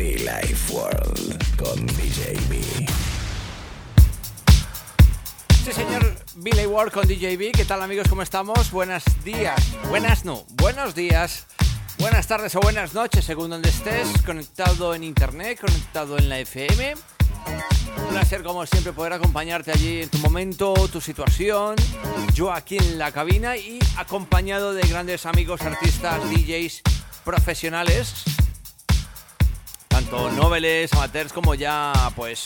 Be Life World con DJB. Sí, señor Billy Ward con DJB. ¿Qué tal, amigos? ¿Cómo estamos? Buenos días. Buenas, no. Buenos días. Buenas tardes o buenas noches, según donde estés. Conectado en internet, conectado en la FM. Un placer, como siempre, poder acompañarte allí en tu momento, tu situación. Yo aquí en la cabina y acompañado de grandes amigos, artistas, DJs profesionales. Tanto noveles, amateurs, como ya, pues,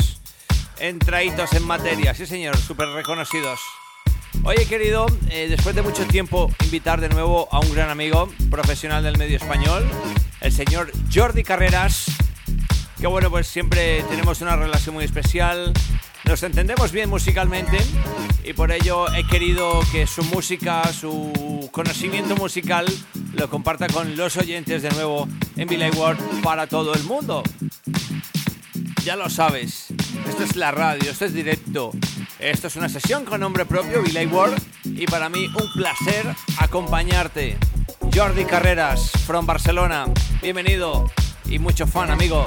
entraditos en materia. Sí, señor, súper reconocidos. Oye, querido, eh, después de mucho tiempo, invitar de nuevo a un gran amigo profesional del medio español, el señor Jordi Carreras. Que bueno, pues siempre tenemos una relación muy especial. Nos entendemos bien musicalmente y por ello he querido que su música, su conocimiento musical, lo comparta con los oyentes de nuevo en Billy World para todo el mundo. Ya lo sabes, esto es la radio, esto es directo. Esto es una sesión con nombre propio, Billy World, y para mí un placer acompañarte. Jordi Carreras, from Barcelona, bienvenido y mucho fan, amigo.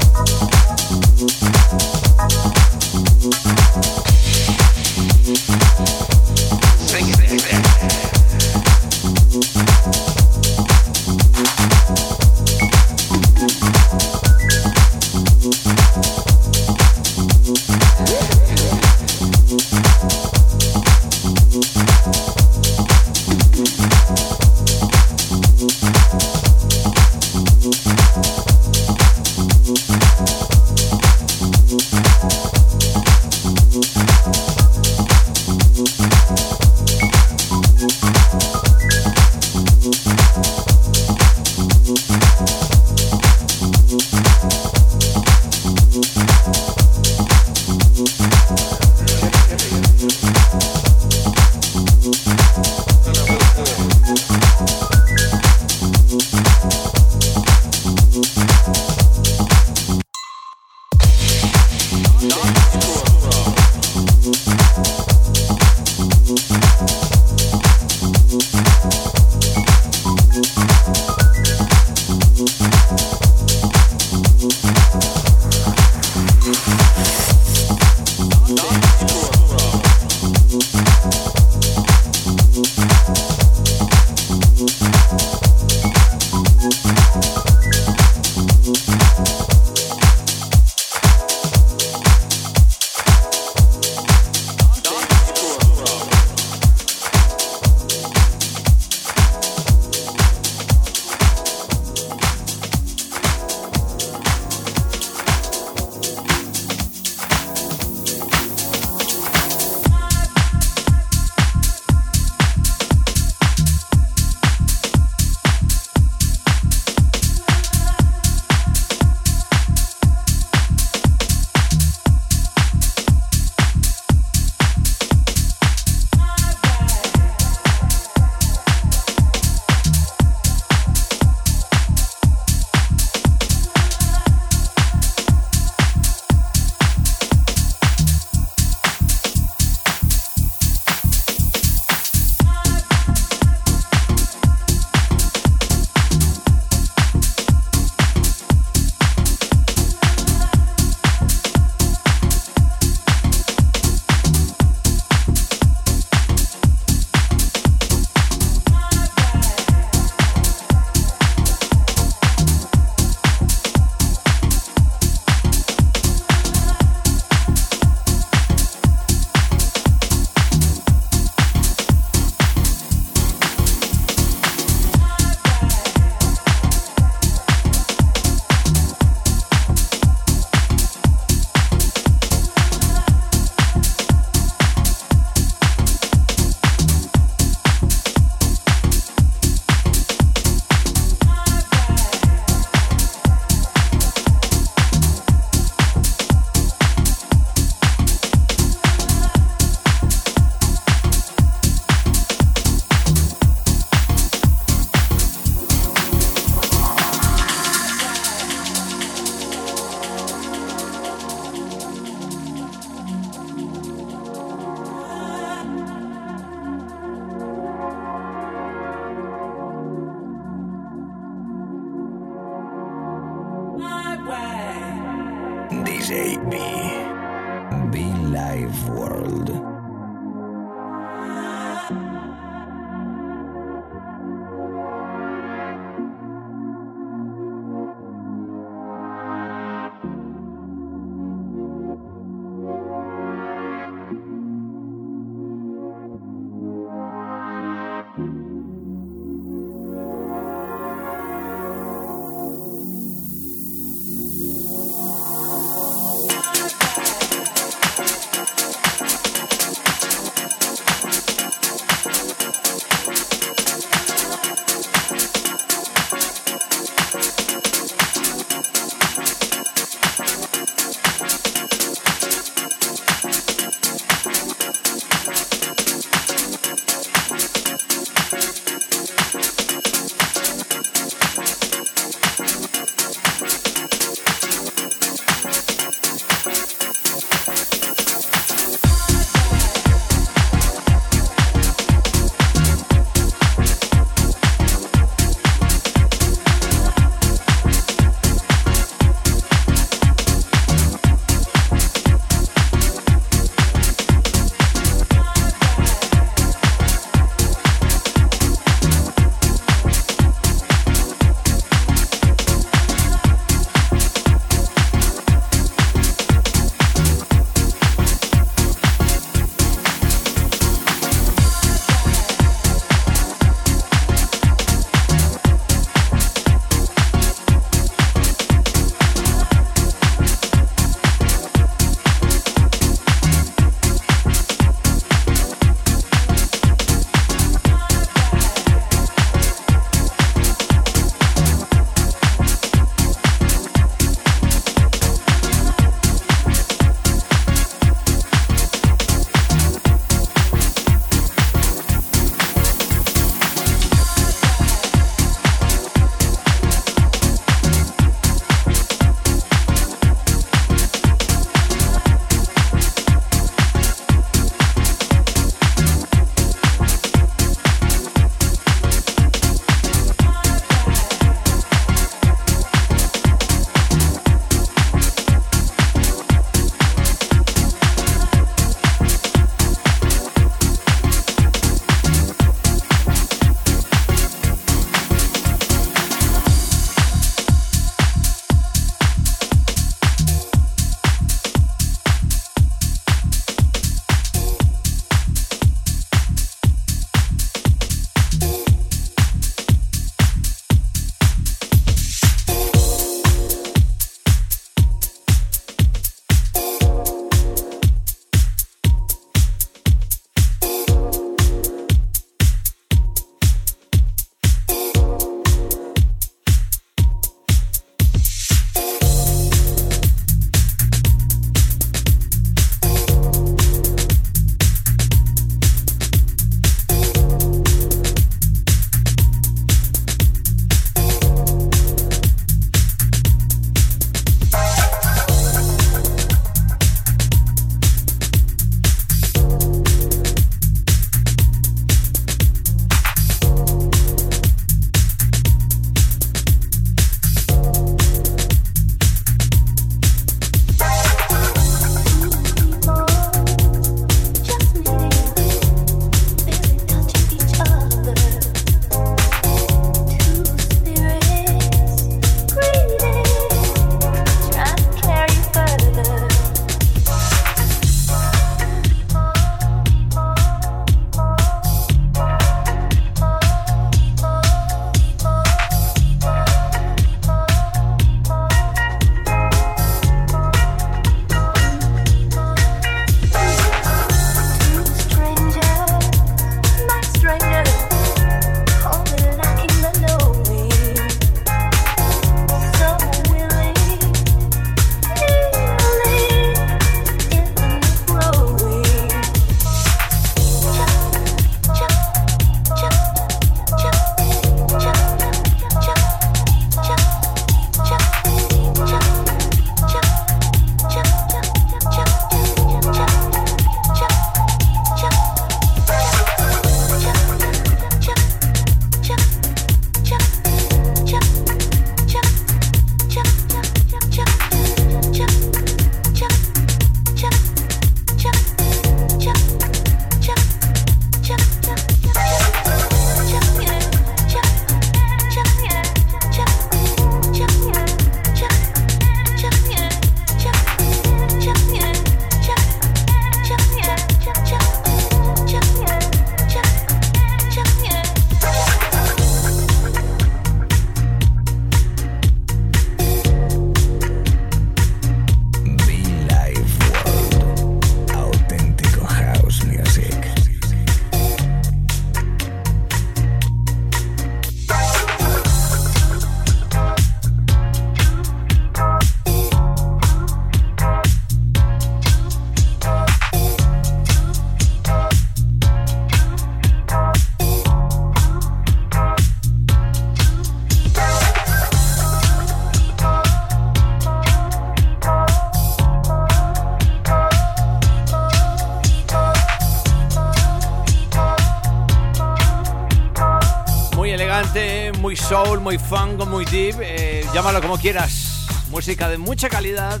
Elegante, muy soul, muy funk, muy deep, eh, llámalo como quieras. Música de mucha calidad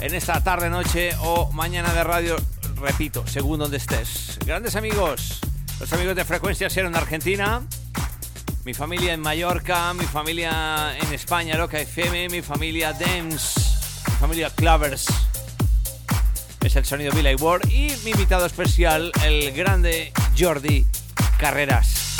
en esta tarde, noche o mañana de radio, repito, según donde estés. Grandes amigos, los amigos de Frecuencia Cero en Argentina, mi familia en Mallorca, mi familia en España, Loca FM, mi familia Dance, mi familia Clovers. Es el sonido Billy Ward y mi invitado especial, el grande Jordi Carreras.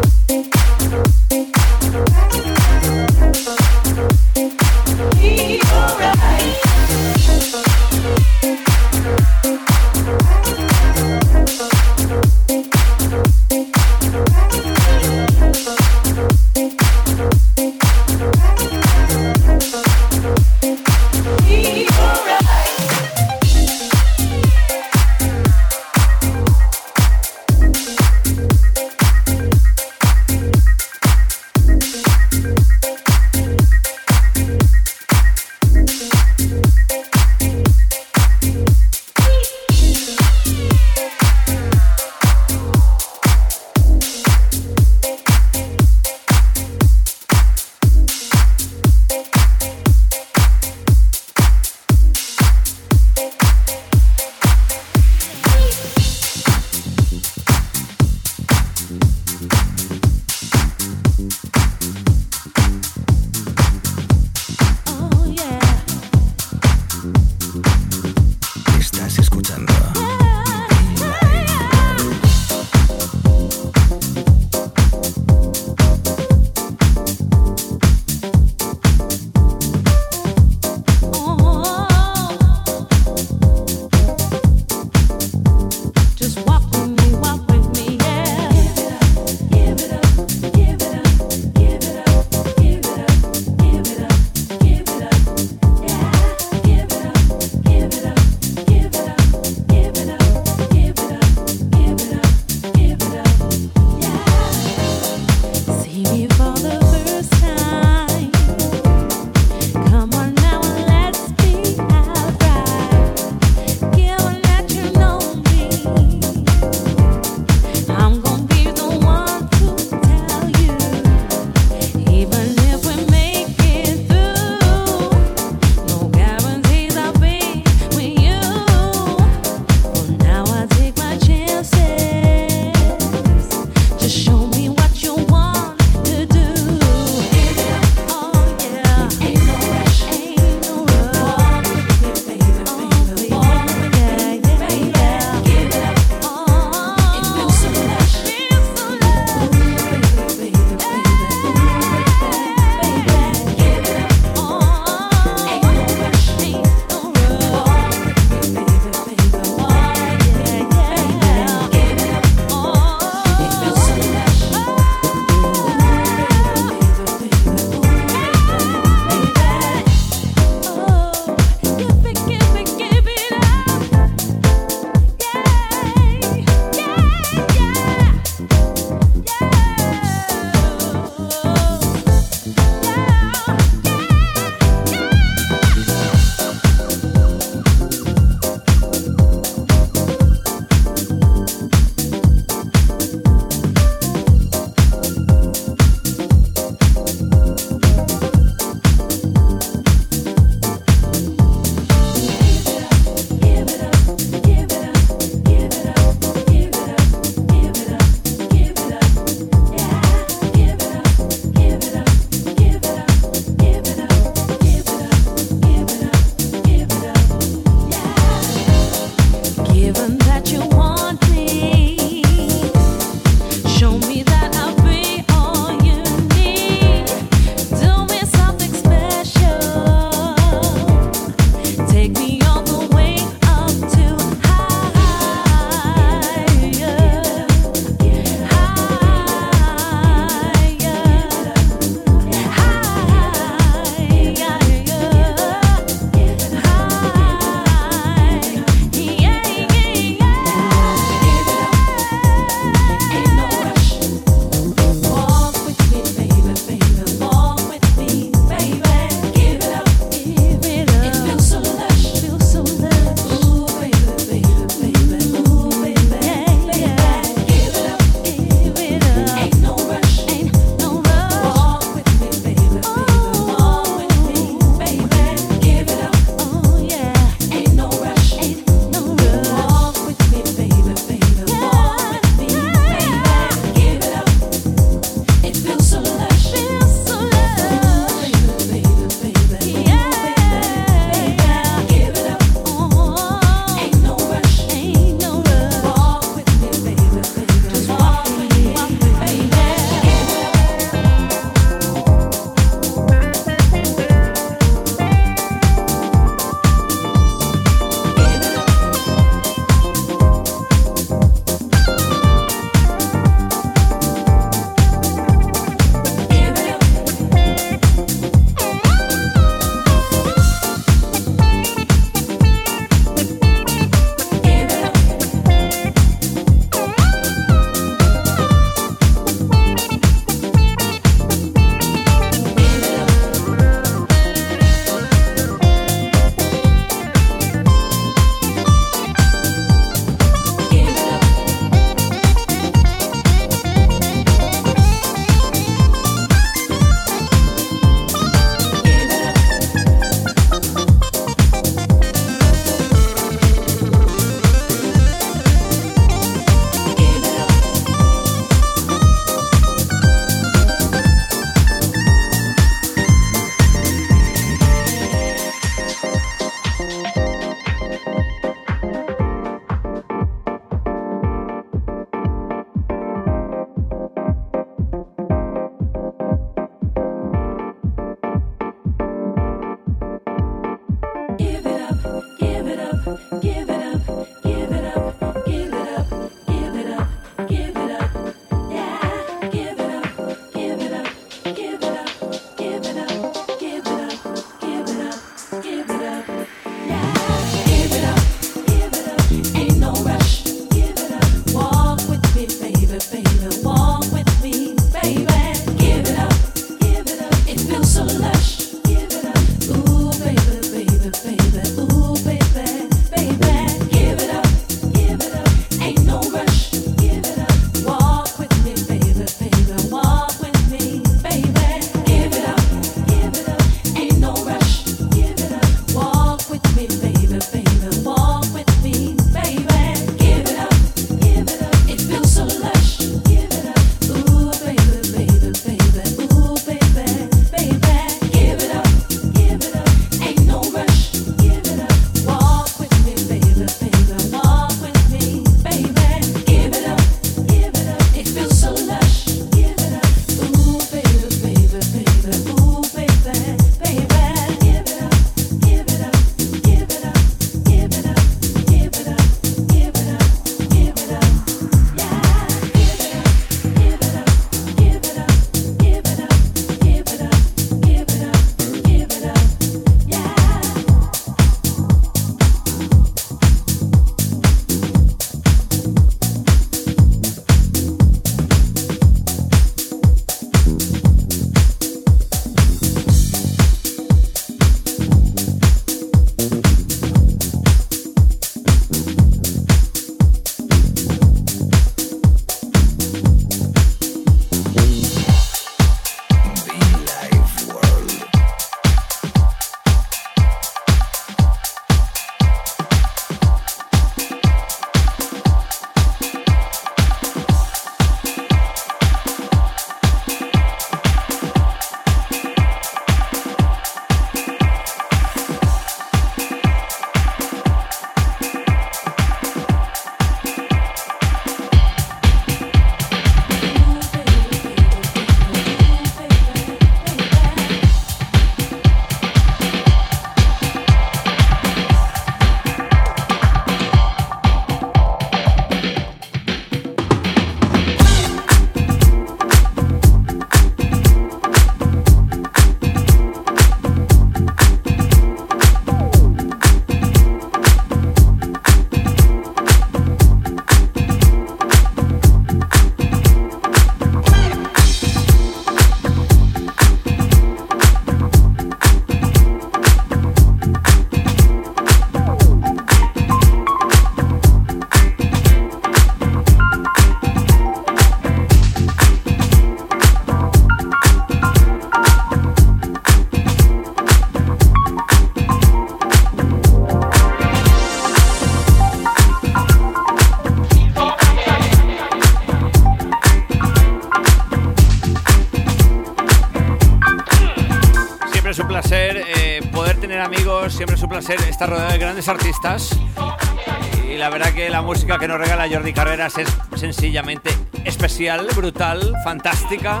Que nos regala Jordi Carreras es sencillamente especial, brutal, fantástica.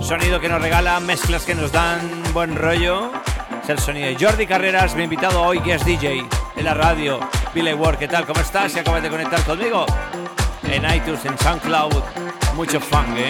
Sonido que nos regala, mezclas que nos dan buen rollo. Es el sonido de Jordi Carreras, mi invitado hoy que es DJ en la radio. Billy Ward, ¿qué tal? ¿Cómo estás? Si acabas de conectar conmigo en iTunes, en SoundCloud. Mucho fun, ¿eh?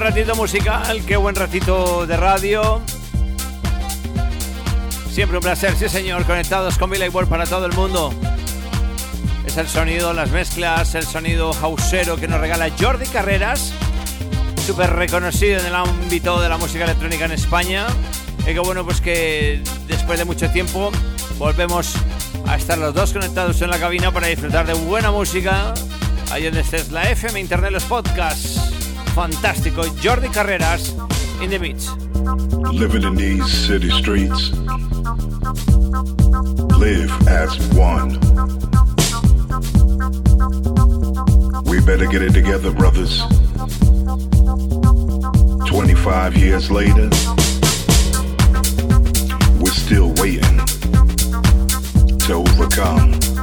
Ratito musical, qué buen ratito de radio. Siempre un placer, sí señor, conectados con Billy World para todo el mundo. Es el sonido, las mezclas, el sonido hausero que nos regala Jordi Carreras, súper reconocido en el ámbito de la música electrónica en España. Y que bueno, pues que después de mucho tiempo volvemos a estar los dos conectados en la cabina para disfrutar de buena música. Ahí donde estés, la FM, Internet, los podcasts. Fantástico, Jordi Carreras, in the beach. Living in these city streets, live as one. We better get it together, brothers. 25 years later, we're still waiting to overcome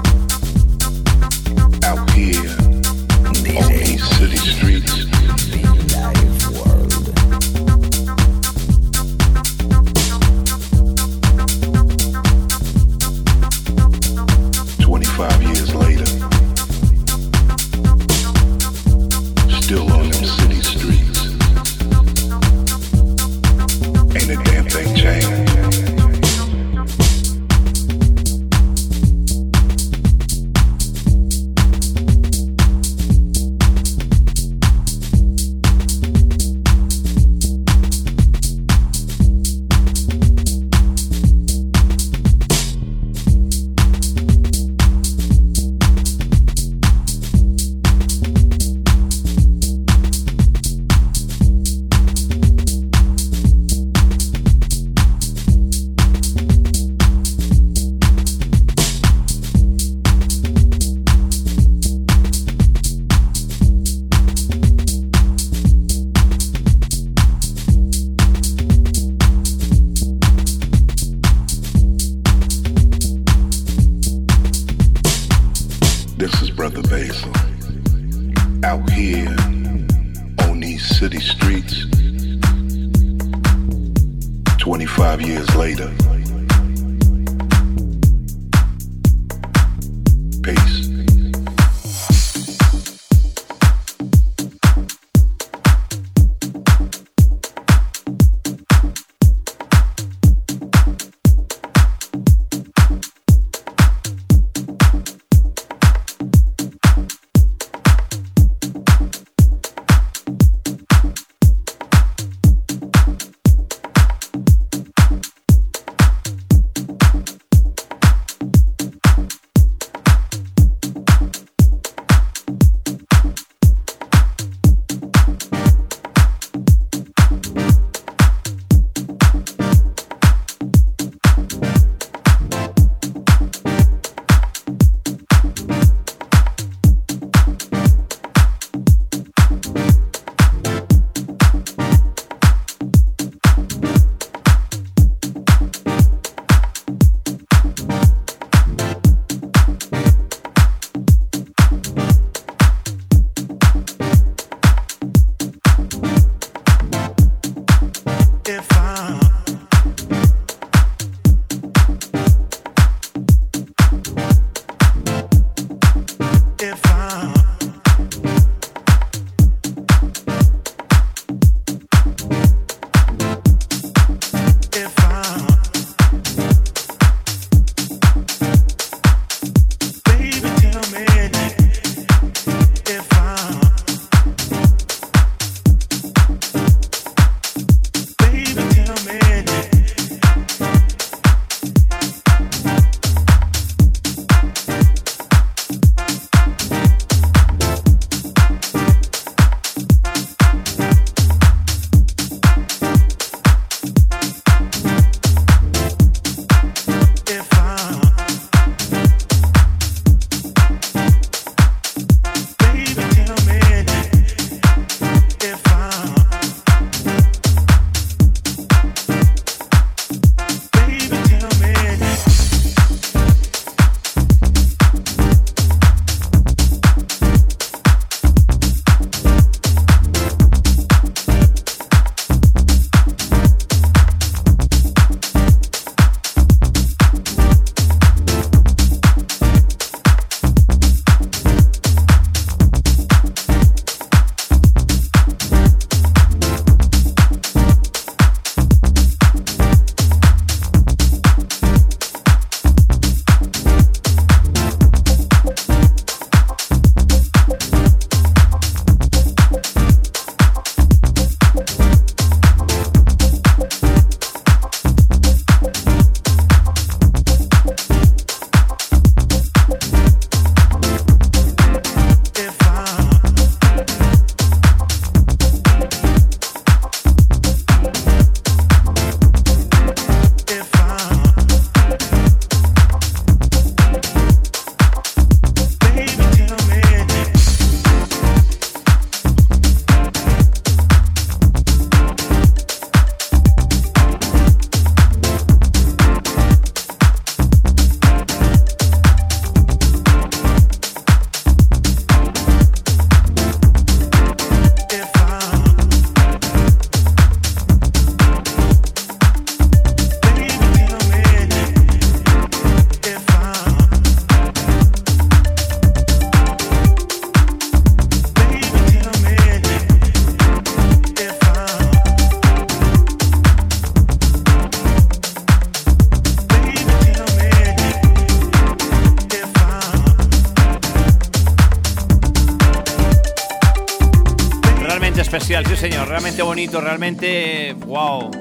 bonito, realmente wow.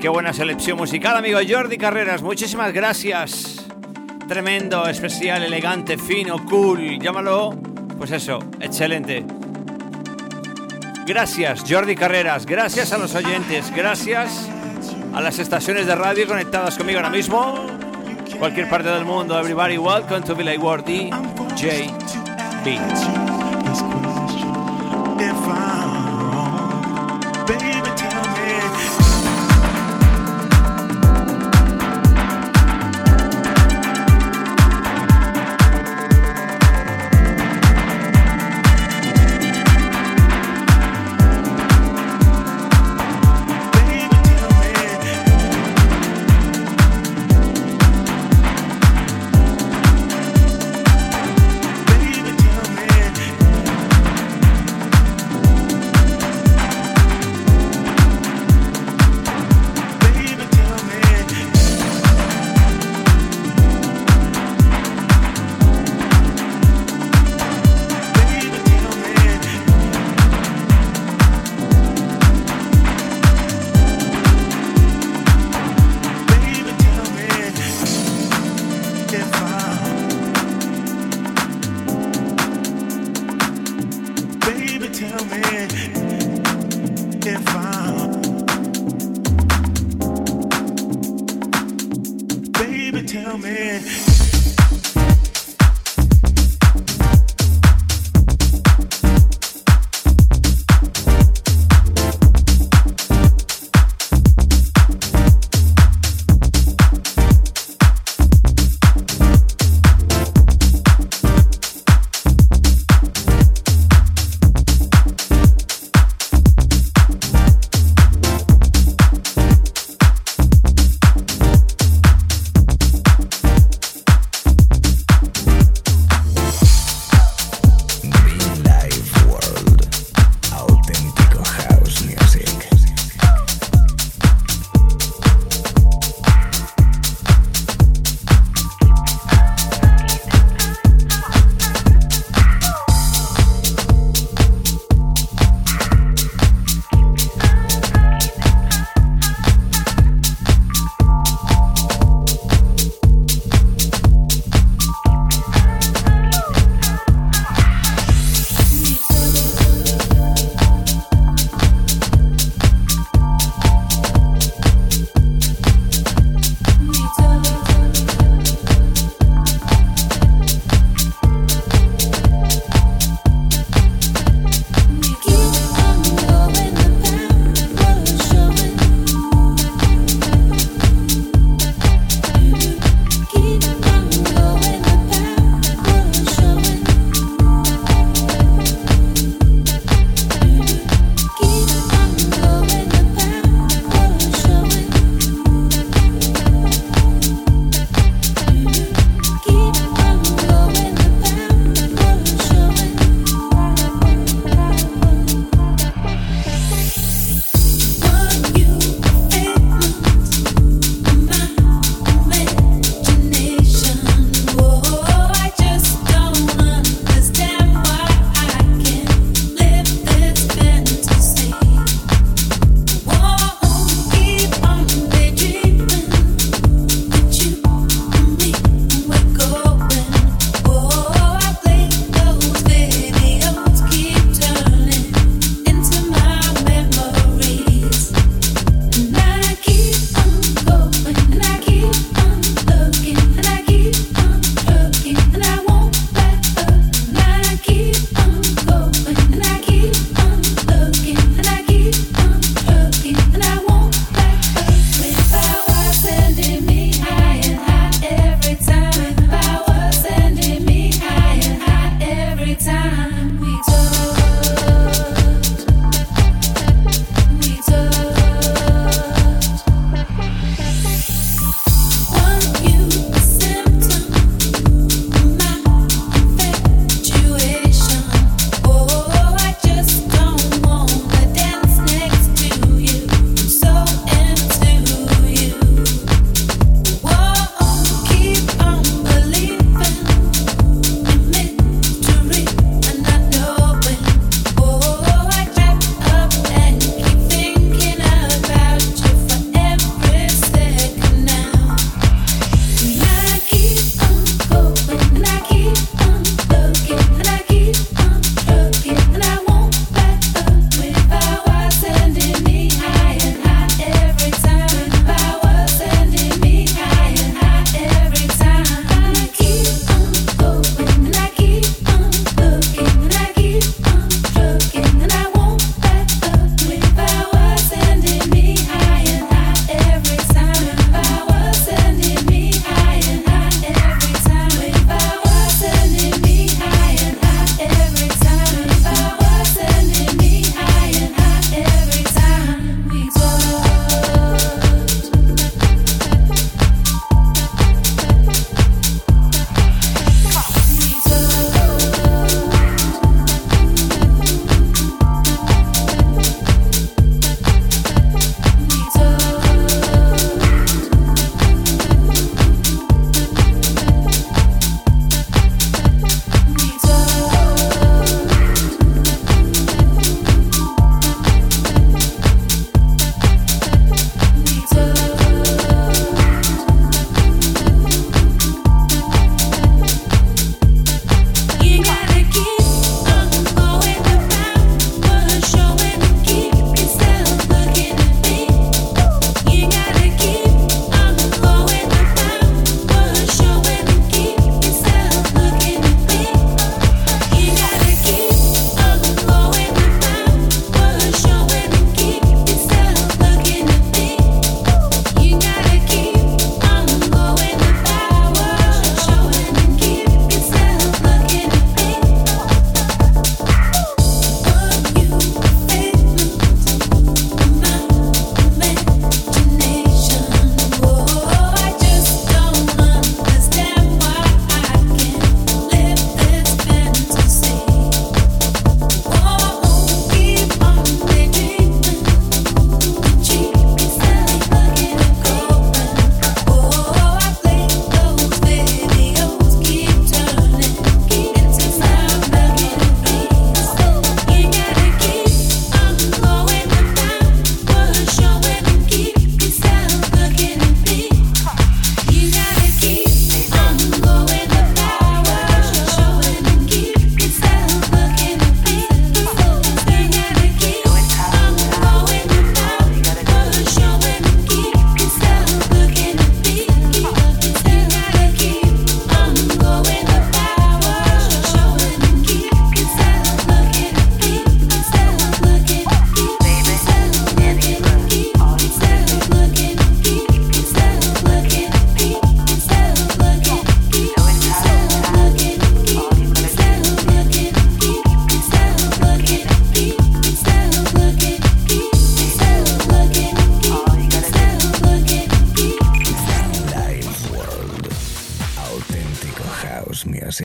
Qué buena selección musical, amigo Jordi Carreras, muchísimas gracias. Tremendo, especial, elegante, fino, cool, llámalo, pues eso, excelente. Gracias, Jordi Carreras, gracias a los oyentes, gracias a las estaciones de radio conectadas conmigo ahora mismo. Cualquier parte del mundo, everybody, welcome to Villa World DJ